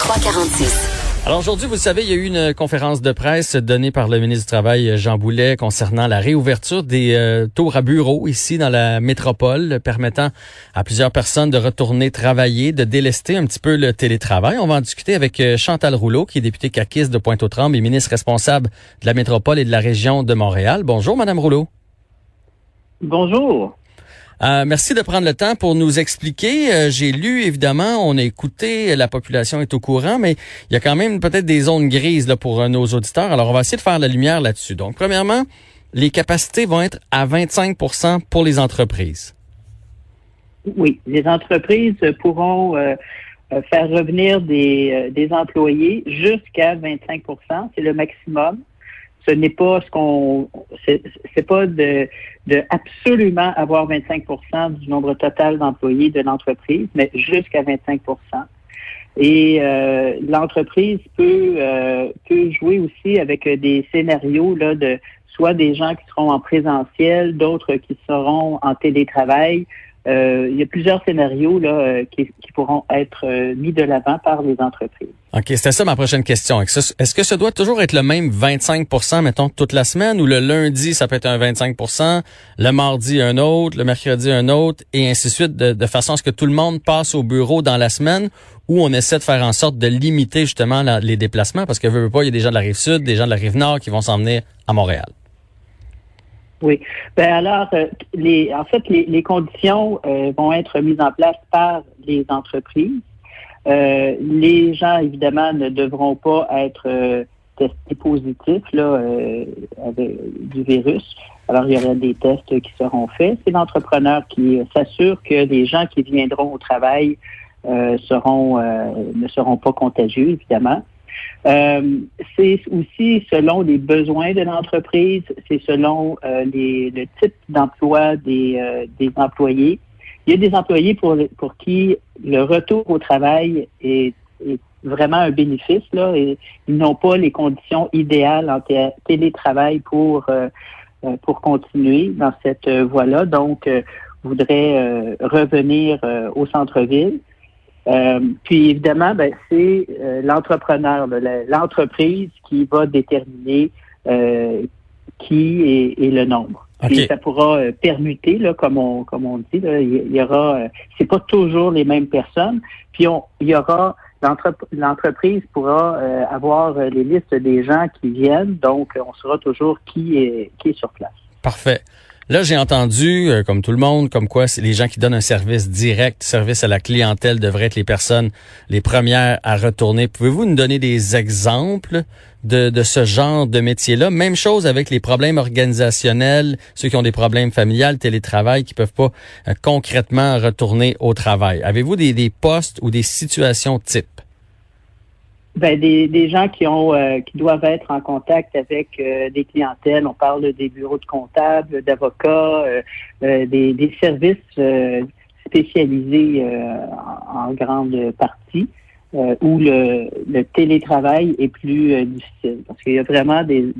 346. Alors aujourd'hui, vous savez, il y a eu une conférence de presse donnée par le ministre du Travail, Jean Boulet, concernant la réouverture des euh, tours à bureaux ici dans la métropole, permettant à plusieurs personnes de retourner travailler, de délester un petit peu le télétravail. On va en discuter avec euh, Chantal Rouleau, qui est députée caquiste de Pointe-aux-Trembles et ministre responsable de la métropole et de la région de Montréal. Bonjour, Madame Rouleau. Bonjour. Euh, merci de prendre le temps pour nous expliquer. Euh, j'ai lu, évidemment, on a écouté, la population est au courant, mais il y a quand même peut-être des zones grises là, pour euh, nos auditeurs. Alors, on va essayer de faire la lumière là-dessus. Donc, premièrement, les capacités vont être à 25% pour les entreprises. Oui, les entreprises pourront faire revenir des, des employés jusqu'à 25% c'est le maximum ce n'est pas ce qu'on c'est pas de, de absolument avoir 25% du nombre total d'employés de l'entreprise, mais jusqu'à 25% et euh, l'entreprise peut euh, peut jouer aussi avec des scénarios là de soit des gens qui seront en présentiel, d'autres qui seront en télétravail, euh, il y a plusieurs scénarios là, euh, qui, pourront être euh, mis de l'avant par les entreprises. OK, c'était ça ma prochaine question. Est-ce que ça doit toujours être le même 25% mettons, toute la semaine, ou le lundi, ça peut être un 25% le mardi, un autre, le mercredi, un autre, et ainsi de suite, de, façon à ce que tout le monde passe au bureau dans la semaine, où on essaie de faire en sorte de limiter justement les déplacements, parce que veut pas, il y a des gens de la rive sud, des gens de la rive nord qui vont s'emmener à Montréal. Oui. Ben alors, euh, les, en fait, les, les conditions euh, vont être mises en place par les entreprises. Euh, les gens, évidemment, ne devront pas être testés positifs là, avec du virus. Alors, il y aura des tests qui seront faits. C'est l'entrepreneur qui s'assure que les gens qui viendront au travail seront ne seront pas contagieux, évidemment. Euh, c'est aussi selon les besoins de l'entreprise, c'est selon euh, les, le type d'emploi des, euh, des employés. Il y a des employés pour, pour qui le retour au travail est, vraiment un bénéfice. Là, et ils n'ont pas les conditions idéales en télétravail pour, pour continuer dans cette voie-là. Donc, voudraient revenir au centre-ville. Euh, puis évidemment, ben, c'est euh, l'entrepreneur, l'entreprise qui va déterminer euh, qui est, le nombre. Puis ça pourra permuter, là, comme on comme on dit, il y, aura, c'est pas toujours les mêmes personnes. Puis on, il y aura l'entreprise pourra avoir les listes des gens qui viennent, donc on saura toujours qui est qui est sur place. Parfait. Là, j'ai entendu, euh, comme tout le monde, comme quoi les gens qui donnent un service direct, service à la clientèle devraient être les personnes les premières à retourner. Pouvez-vous nous donner des exemples de, de ce genre de métier-là? Même chose avec les problèmes organisationnels, ceux qui ont des problèmes familiales, télétravail, qui peuvent pas euh, concrètement retourner au travail. Avez-vous des, des postes ou des situations types? Ben, des, des gens qui ont euh, qui doivent être en contact avec euh, des clientèles. On parle des bureaux de comptables, d'avocats, euh, des, des, services spécialisés en, grande partie, où le, le, télétravail est plus difficile. Parce qu'il y a vraiment des,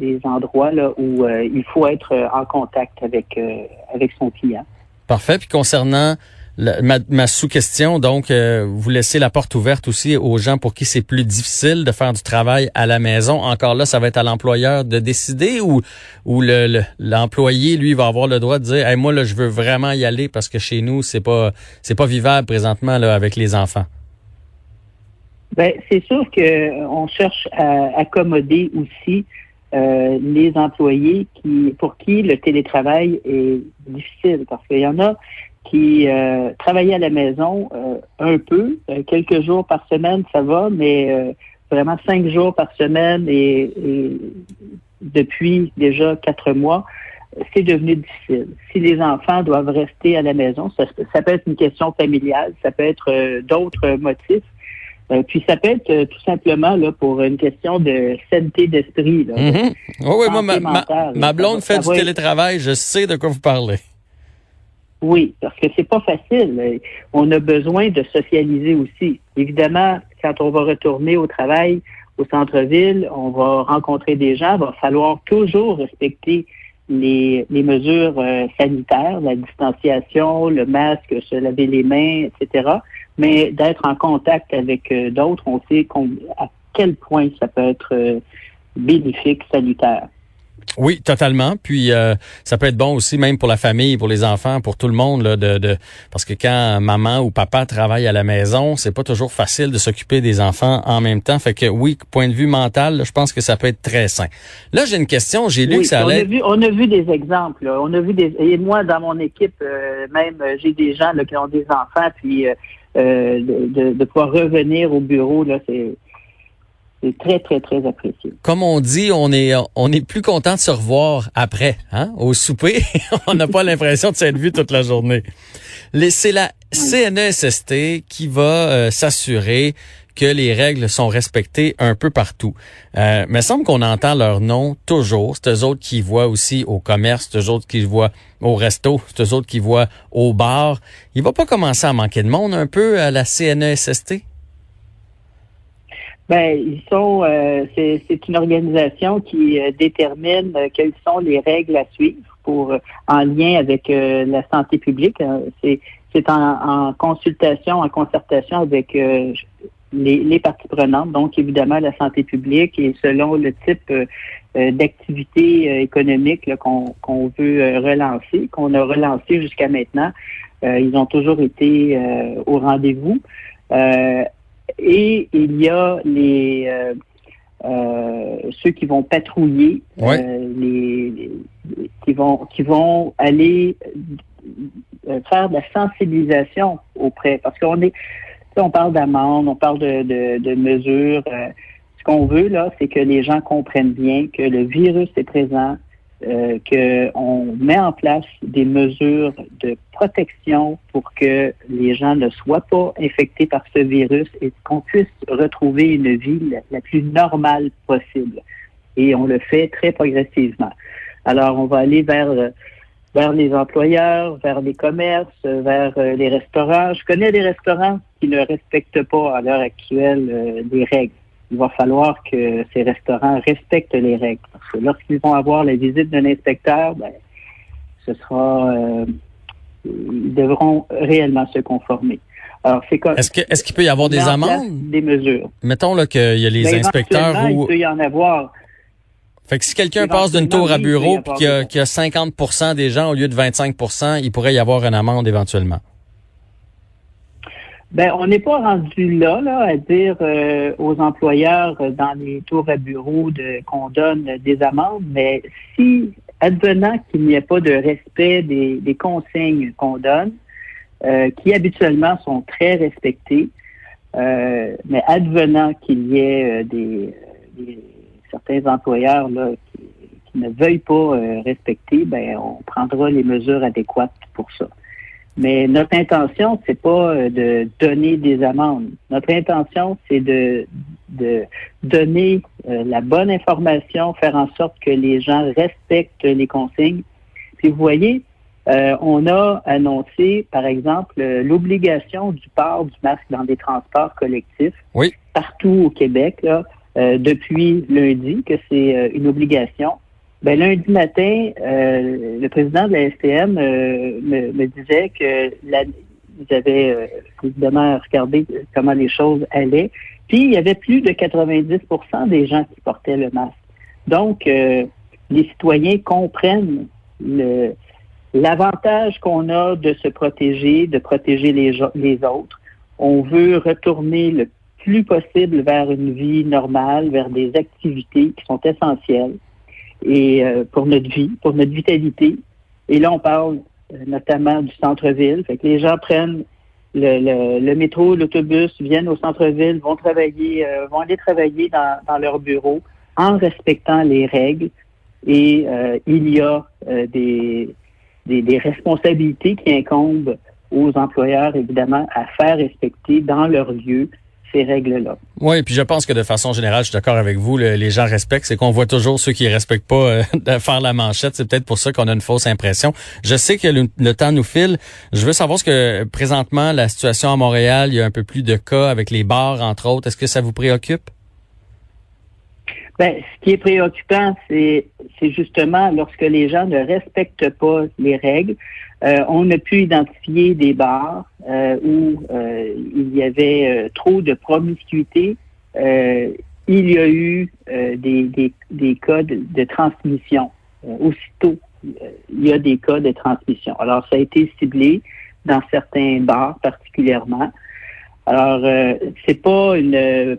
des endroits là où il faut être en contact avec avec son client. Parfait. Puis concernant ma, sous-question, donc, euh, vous laissez la porte ouverte aussi aux gens pour qui c'est plus difficile de faire du travail à la maison. Encore là, ça va être à l'employeur de décider ou, ou l'employé, lui, va avoir le droit de dire, hey, moi, là, je veux vraiment y aller parce que chez nous, c'est pas, c'est pas vivable présentement là, avec les enfants. Ben, c'est sûr que on cherche à accommoder aussi euh, les employés qui pour qui le télétravail est difficile parce qu'il y en a qui euh, travaillaient à la maison euh, un peu, euh, quelques jours par semaine, ça va, mais vraiment cinq jours par semaine et, depuis déjà quatre mois, c'est devenu difficile. Si les enfants doivent rester à la maison, ça, ça peut être une question familiale, ça peut être d'autres motifs. puis ça peut être tout simplement là pour une question de santé d'esprit. Mm oui, moi, ma, ma, blonde fait du télétravail, je sais de quoi vous parlez. Oui, parce que c'est pas facile. On a besoin de socialiser aussi. Évidemment, quand on va retourner au travail au centre-ville, on va rencontrer des gens, il va falloir toujours respecter les, les mesures euh, sanitaires, la distanciation, le masque, se laver les mains, etc. mais d'être en contact avec d'autres, on sait à quel point ça peut être bénéfique, salutaire. Oui, totalement. Puis euh, ça peut être bon aussi, même pour la famille, pour les enfants, pour tout le monde, là, de, de parce que quand maman ou papa travaille à la maison, c'est pas toujours facile de s'occuper des enfants en même temps. Fait que oui, point de vue mental, je pense que ça peut être très sain. Là, j'ai une question. J'ai lu que ça allait. On a vu, on a vu des exemples. Là. On a vu des. Et moi, dans mon équipe, euh, même, euh, j'ai des gens là, qui ont des enfants, puis de, de, de pouvoir revenir au bureau, là, c'est c'est très, très, très apprécié. Comme on dit, on est, on est plus content de se revoir après, hein, au souper. on n'a pas l'impression de s'être vu toute la journée. C'est la CNESST qui va euh, s'assurer que les règles sont respectées un peu partout. Euh, mais semble qu'on entend leur nom toujours. C'est eux autres qui voient aussi au commerce, c'est eux autres qui voient au resto, c'est eux autres qui voient au bar. Il va pas commencer à manquer de monde un peu à la CNESST? Ben, ils sont. Euh, c'est une organisation qui euh, détermine euh, quelles sont les règles à suivre pour en lien avec la santé publique. C'est en, consultation, en concertation avec les, les, parties prenantes, donc évidemment la santé publique et selon le type d'activité économique qu'on veut relancer, qu'on a relancé jusqu'à maintenant. ils ont toujours été au rendez-vous. Et il y a les euh, euh, ceux qui vont patrouiller, euh, les, qui vont qui vont aller faire de la sensibilisation auprès, parce qu'on est, on parle d'amende, on parle de, de, de mesures. ce qu'on veut là, c'est que les gens comprennent bien que le virus est présent, euh, qu'on met en place des mesures de protection pour que les gens ne soient pas infectés par ce virus et qu'on puisse retrouver une vie la, plus normale possible. Et on le fait très progressivement. Alors, on va aller vers vers les employeurs, vers les commerces, vers euh, les restaurants. Je connais des restaurants qui ne respectent pas à l'heure actuelle euh, les règles il va falloir que ces restaurants respectent les règles. Parce que lorsqu'ils vont avoir la visite d'un inspecteur, ben, ce sera, euh, ils devront réellement se conformer. Alors, c'est comme. Est-ce qu'il peut y avoir des amendes? Des mesures. Mettons, là, qu'il y a les ben, inspecteurs où. Il peut y en avoir. Fait que si quelqu'un passe d'une tour à bureau et qu'il y, a 50% des gens au lieu de 25% il pourrait y avoir une amende éventuellement. Ben, on n'est pas rendu là, là, à dire euh, aux employeurs euh, dans les tours à bureau de, qu'on donne des amendes, mais si, advenant qu'il n'y ait pas de respect des, des consignes qu'on donne, euh, qui habituellement sont très respectées, mais advenant qu'il y ait des, certains employeurs là, qui, qui ne veuillent pas respecter, ben, on prendra les mesures adéquates pour ça. Mais notre intention, c'est pas euh, de donner des amendes. Notre intention, c'est de, de donner euh, la bonne information, faire en sorte que les gens respectent les consignes. Puis vous voyez, euh, on a annoncé, par exemple, l'obligation du port du masque dans des transports collectifs oui. partout au Québec là, depuis lundi, que c'est une obligation. Ben, lundi matin, euh, le président de la STM euh, me, disait que la, avaient euh, évidemment regardé comment les choses allaient. Puis il y avait plus de 90% des gens qui portaient le masque. Donc, les citoyens comprennent l'avantage qu'on a de se protéger, de protéger les, les autres. On veut retourner le plus possible vers une vie normale, vers des activités qui sont essentielles et euh, pour notre vie, pour notre vitalité. Et là, on parle euh, notamment du centre-ville. Fait que les gens prennent le, le, métro, l'autobus, viennent au centre-ville, vont travailler, euh, vont aller travailler dans, dans, leur bureau en respectant les règles. Et il y a des, des, des responsabilités qui incombent aux employeurs, évidemment, à faire respecter dans leur lieu ces. Oui, puis je pense que de façon générale, je suis d'accord avec vous, les gens respectent. C'est qu'on voit toujours ceux qui respectent pas euh, faire la manchette. C'est peut-être pour ça qu'on a une fausse impression. Je sais que le, temps nous file. Je veux savoir ce que présentement la situation à Montréal, il y a un peu plus de cas avec les bars, entre autres. Est-ce que ça vous préoccupe? Ben, ce qui est préoccupant, c'est justement lorsque les gens ne respectent pas les règles. Euh, on a pu identifier des bars euh, où euh, il y avait trop de promiscuité. il y a eu des, des, des cas de, transmission. aussitôt, il y a des cas de transmission. Alors, ça a été ciblé dans certains bars particulièrement. Alors, euh, c'est pas une euh,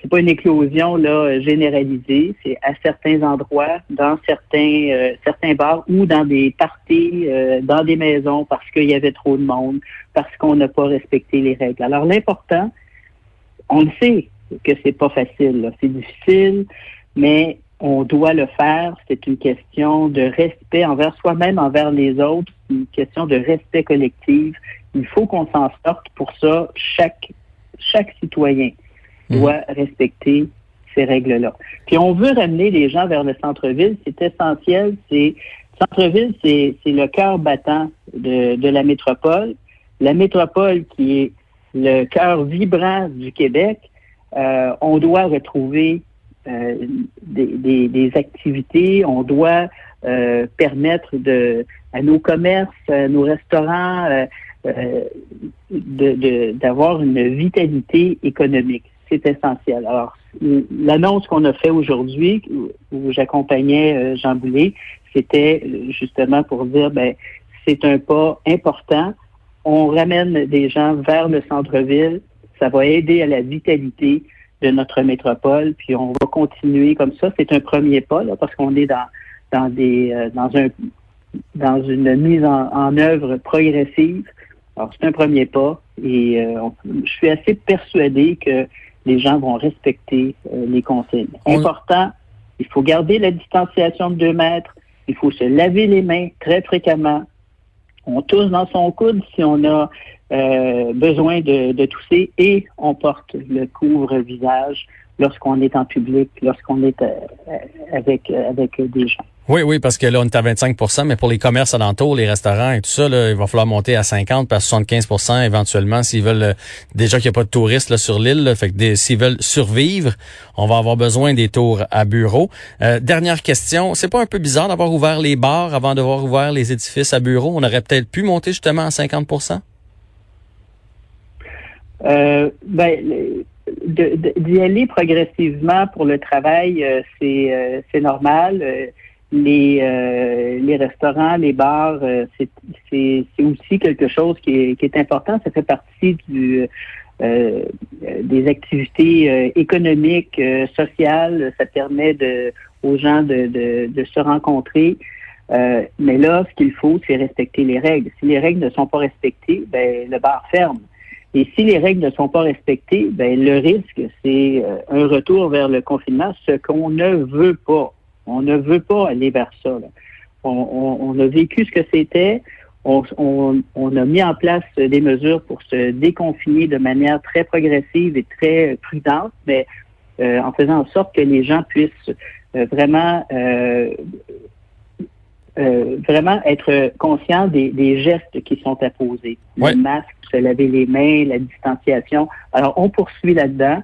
c'est pas une éclosion là généralisée. C'est à certains endroits, dans certains euh, certains bars ou dans des parties, euh, dans des maisons parce qu'il y avait trop de monde, parce qu'on n'a pas respecté les règles. Alors l'important, on le sait que c'est pas facile, c'est difficile, mais on doit le faire. C'est une question de respect envers soi-même, envers les autres, une question de respect collectif il faut qu'on s'en sorte. Pour ça, chaque, chaque citoyen mhm. doit respecter ces règles-là. Puis on veut ramener les gens vers le centre-ville. C'est essentiel. C'est centre-ville, c'est, le cœur battant de, de la métropole. La métropole qui est le cœur vibrant du Québec. Euh, on doit retrouver euh, des, des, activités. On doit euh, permettre de, à nos commerces, à nos restaurants, euh, d'avoir de, une vitalité économique. C'est essentiel. Alors, l'annonce qu'on a fait aujourd'hui, où j'accompagnais euh, Jean Boulet, c'était justement pour dire, ben, c'est un pas important. On ramène des gens vers le centre-ville. Ça va aider à la vitalité de notre métropole. Puis on va continuer comme ça. C'est un premier pas là, parce qu'on est dans dans des euh, dans un dans une mise en œuvre progressive alors, c'est un premier pas et euh, je suis assez persuadé que les gens vont respecter euh, les consignes. Important, il faut garder la distanciation de deux mètres, il faut se laver les mains très fréquemment. On tousse dans son coude si on a euh, besoin de, de, tousser et on porte le couvre-visage lorsqu'on est en public, lorsqu'on est avec, avec des gens. Oui, oui, parce que là, on est à 25% mais pour les commerces alentours, les restaurants et tout ça, là, il va falloir monter à 50 à 75% éventuellement s'ils veulent euh, déjà qu'il n'y a pas de touristes là, sur l'île. Fait que s'ils veulent survivre, on va avoir besoin des tours à bureaux. Euh, dernière question, c'est pas un peu bizarre d'avoir ouvert les bars avant d'avoir ouvert les édifices à bureaux? On aurait peut-être pu monter justement à 50% euh, ben, d'y aller progressivement pour le travail, euh, c'est normal les, euh, les restaurants, les bars, euh, c'est aussi quelque chose qui est, qui est, important. Ça fait partie du, euh, des activités économiques, sociales. Ça permet de, aux gens de, de, de se rencontrer. mais là, ce qu'il faut, c'est respecter les règles. Si les règles ne sont pas respectées, ben, le bar ferme. Et si les règles ne sont pas respectées, ben, le risque, c'est un retour vers le confinement, ce qu'on ne veut pas. On ne veut pas aller vers ça. On, a vécu ce que c'était. On, a mis en place des mesures pour se déconfiner de manière très progressive et très prudente, mais euh, en faisant en sorte que les gens puissent euh, vraiment euh, vraiment être conscients des, gestes qui sont à poser. Le masque, se laver les mains, la distanciation. Alors, on poursuit là-dedans.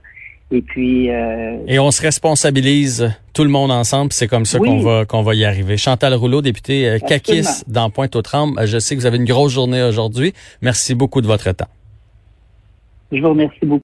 Et puis. Euh, Et on se responsabilise tout le monde ensemble. C'est comme ça qu'on va qu'on va y arriver. Chantal Rouleau, député euh, Kakis dans Pointe-aux-Trembles. Je sais que vous avez une grosse journée aujourd'hui. Merci beaucoup de votre temps. Je vous remercie beaucoup.